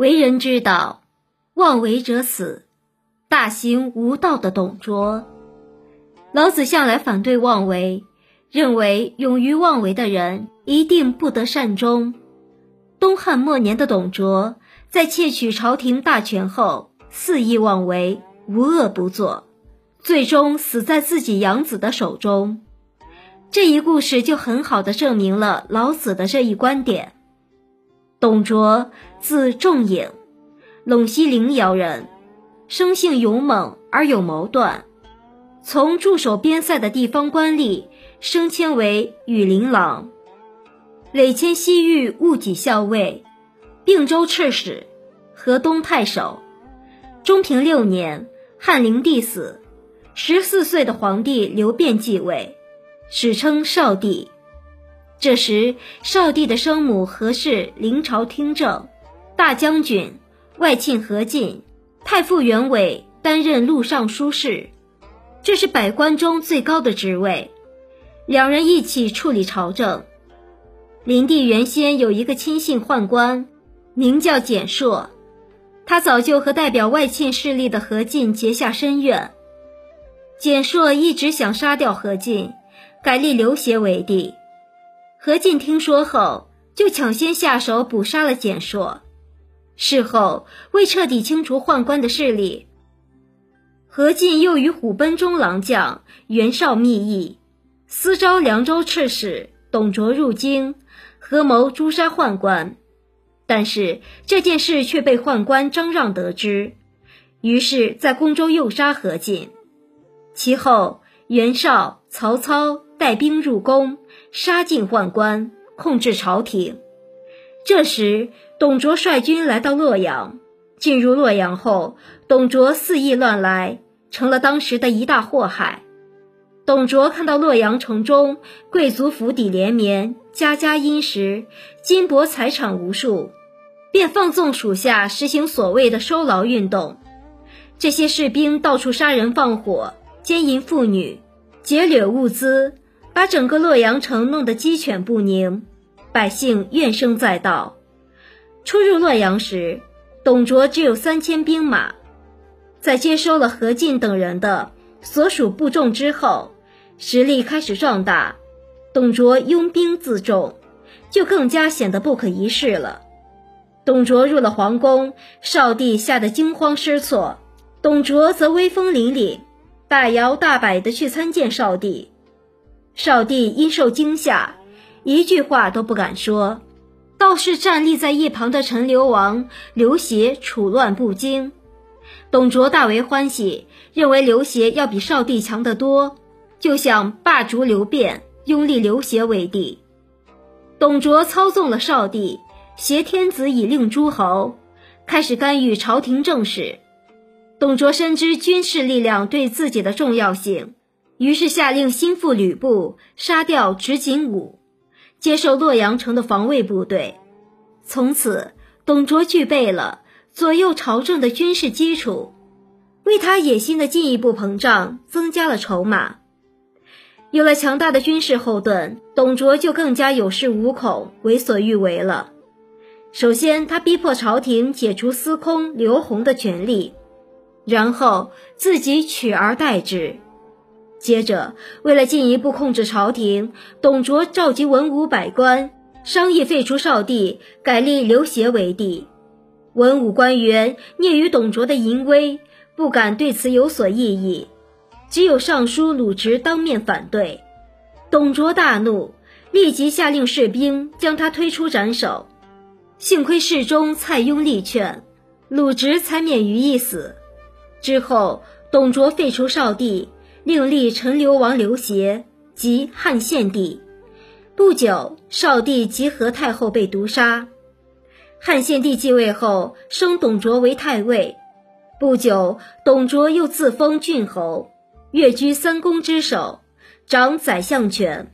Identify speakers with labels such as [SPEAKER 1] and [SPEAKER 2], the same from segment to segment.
[SPEAKER 1] 为人之道，妄为者死。大行无道的董卓，老子向来反对妄为，认为勇于妄为的人一定不得善终。东汉末年的董卓，在窃取朝廷大权后，肆意妄为，无恶不作，最终死在自己养子的手中。这一故事就很好的证明了老子的这一观点。董卓，字仲颖，陇西临洮人。生性勇猛而有谋断，从驻守边塞的地方官吏升迁为羽林郎，累迁西域戊己校尉、并州刺史、河东太守。中平六年，汉灵帝死，十四岁的皇帝刘辩继位，史称少帝。这时，少帝的生母何氏临朝听政，大将军外戚何进。太傅袁伟担任录尚书事，这是百官中最高的职位。两人一起处理朝政。灵帝原先有一个亲信宦官，名叫简硕，他早就和代表外戚势力的何进结下深怨。简硕一直想杀掉何进，改立刘协为帝。何进听说后，就抢先下手捕杀了简硕。事后，为彻底清除宦官的势力，何进又与虎贲中郎将袁绍密议，私招凉州刺史董卓入京，合谋诛杀宦官。但是这件事却被宦官张让得知，于是，在宫中诱杀何进。其后，袁绍、曹操带兵入宫，杀尽宦官，控制朝廷。这时，董卓率军来到洛阳。进入洛阳后，董卓肆意乱来，成了当时的一大祸害。董卓看到洛阳城中贵族府邸连绵，家家殷实，金帛财产无数，便放纵属下实行所谓的收劳运动。这些士兵到处杀人放火，奸淫妇女，劫掠物资，把整个洛阳城弄得鸡犬不宁。百姓怨声载道。出入洛阳时，董卓只有三千兵马。在接收了何进等人的所属部众之后，实力开始壮大。董卓拥兵自重，就更加显得不可一世了。董卓入了皇宫，少帝吓得惊慌失措，董卓则威风凛凛，大摇大摆地去参见少帝。少帝因受惊吓。一句话都不敢说，倒是站立在一旁的陈留王刘协处乱不惊。董卓大为欢喜，认为刘协要比少帝强得多，就想罢逐刘辩，拥立刘协为帝。董卓操纵了少帝，挟天子以令诸侯，开始干预朝廷政事。董卓深知军事力量对自己的重要性，于是下令心腹吕布杀掉执景武。接受洛阳城的防卫部队，从此董卓具备了左右朝政的军事基础，为他野心的进一步膨胀增加了筹码。有了强大的军事后盾，董卓就更加有恃无恐、为所欲为了。首先，他逼迫朝廷解除司空刘宏的权力，然后自己取而代之。接着，为了进一步控制朝廷，董卓召集文武百官商议废除少帝，改立刘协为帝。文武官员聂于董卓的淫威，不敢对此有所异议，只有尚书鲁直当面反对。董卓大怒，立即下令士兵将他推出斩首。幸亏侍中蔡邕力劝，鲁直才免于一死。之后，董卓废除少帝。另立陈留王刘协即汉献帝。不久，少帝及何太后被毒杀。汉献帝继位后，升董卓为太尉。不久，董卓又自封郡侯，跃居三公之首，掌宰相权。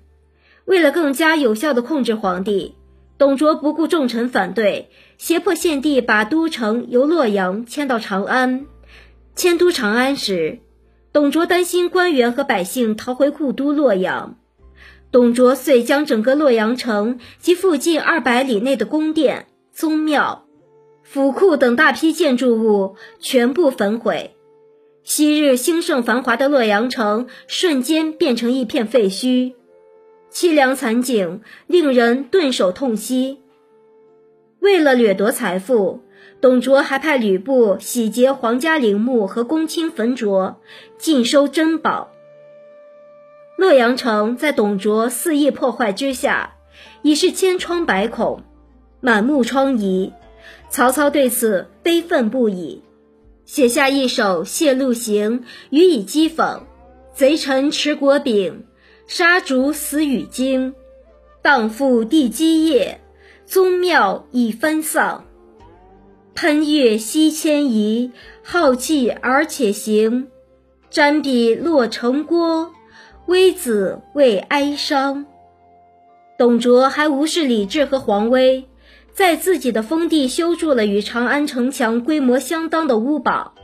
[SPEAKER 1] 为了更加有效地控制皇帝，董卓不顾众臣反对，胁迫献帝把都城由洛阳迁到长安。迁都长安时，董卓担心官员和百姓逃回故都洛阳，董卓遂将整个洛阳城及附近二百里内的宫殿、宗庙、府库等大批建筑物全部焚毁，昔日兴盛繁华的洛阳城瞬间变成一片废墟，凄凉惨景令人顿首痛惜。为了掠夺财富，董卓还派吕布洗劫皇家陵墓和公卿坟冢，尽收珍宝。洛阳城在董卓肆意破坏之下，已是千疮百孔，满目疮痍。曹操对此悲愤不已，写下一首《谢鹿行》予以讥讽：“贼臣持国柄，杀主死与荆。荡妇地基业，宗庙已分丧。喷月西迁移，浩气而且行。瞻彼洛城郭，微子为哀伤。”董卓还无视礼制和皇威。在自己的封地修筑了与长安城墙规模相当的屋堡，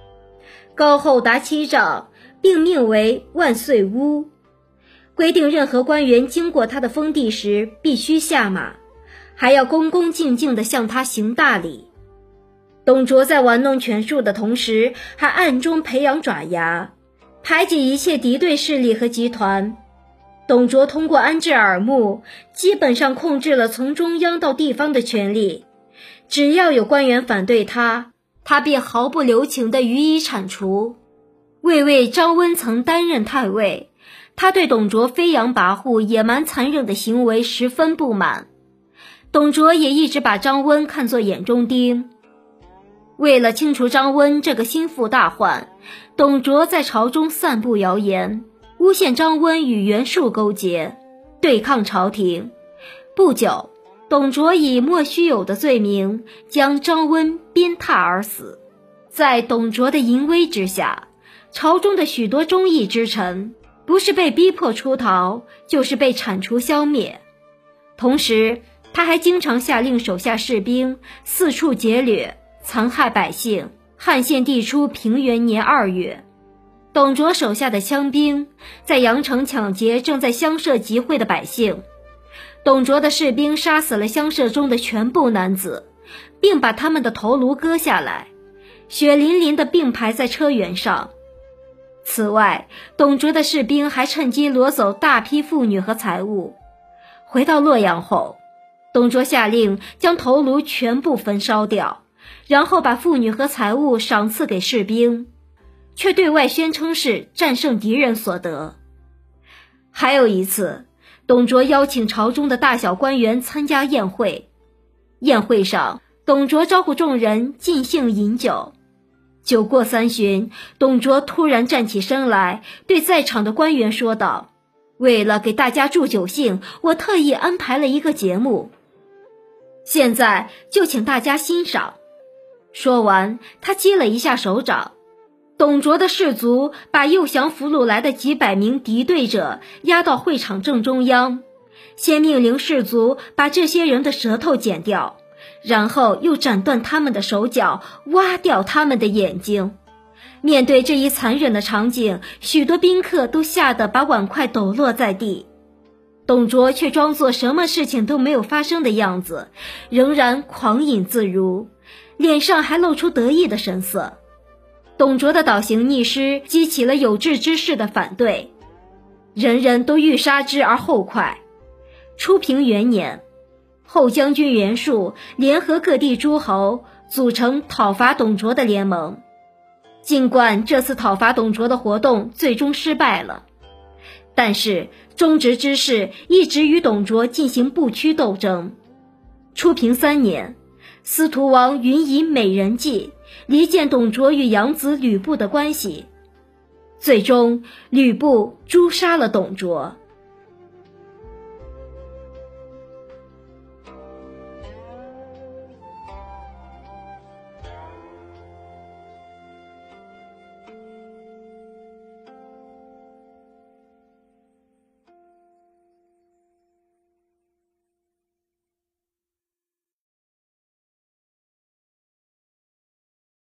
[SPEAKER 1] 高厚达七丈，并命为万岁屋，规定任何官员经过他的封地时必须下马，还要恭恭敬敬地向他行大礼。董卓在玩弄权术的同时，还暗中培养爪牙，排挤一切敌对势力和集团。董卓通过安置耳目，基本上控制了从中央到地方的权力。只要有官员反对他，他便毫不留情地予以铲除。魏魏张温曾担任太尉，他对董卓飞扬跋扈、野蛮残忍的行为十分不满。董卓也一直把张温看作眼中钉。为了清除张温这个心腹大患，董卓在朝中散布谣言。诬陷张温与袁术勾结，对抗朝廷。不久，董卓以莫须有的罪名将张温鞭挞而死。在董卓的淫威之下，朝中的许多忠义之臣，不是被逼迫出逃，就是被铲除消灭。同时，他还经常下令手下士兵四处劫掠，残害百姓。汉献帝初平元年二月。董卓手下的枪兵在阳城抢劫正在乡社集会的百姓，董卓的士兵杀死了乡社中的全部男子，并把他们的头颅割下来，血淋淋的并排在车辕上。此外，董卓的士兵还趁机掳走大批妇女和财物。回到洛阳后，董卓下令将头颅全部焚烧掉，然后把妇女和财物赏赐给士兵。却对外宣称是战胜敌人所得。还有一次，董卓邀请朝中的大小官员参加宴会，宴会上，董卓招呼众人尽兴饮酒。酒过三巡，董卓突然站起身来，对在场的官员说道：“为了给大家助酒兴，我特意安排了一个节目，现在就请大家欣赏。”说完，他击了一下手掌。董卓的士卒把诱降俘虏来的几百名敌对者押到会场正中央，先命令士卒把这些人的舌头剪掉，然后又斩断他们的手脚，挖掉他们的眼睛。面对这一残忍的场景，许多宾客都吓得把碗筷抖落在地。董卓却装作什么事情都没有发生的样子，仍然狂饮自如，脸上还露出得意的神色。董卓的倒行逆施激起了有志之士的反对，人人都欲杀之而后快。初平元年，后将军袁术联合各地诸侯，组成讨伐董卓的联盟。尽管这次讨伐董卓的活动最终失败了，但是忠直之士一直与董卓进行不屈斗争。初平三年，司徒王允以美人计。离间董卓与养子吕布的关系，最终吕布诛杀了董卓。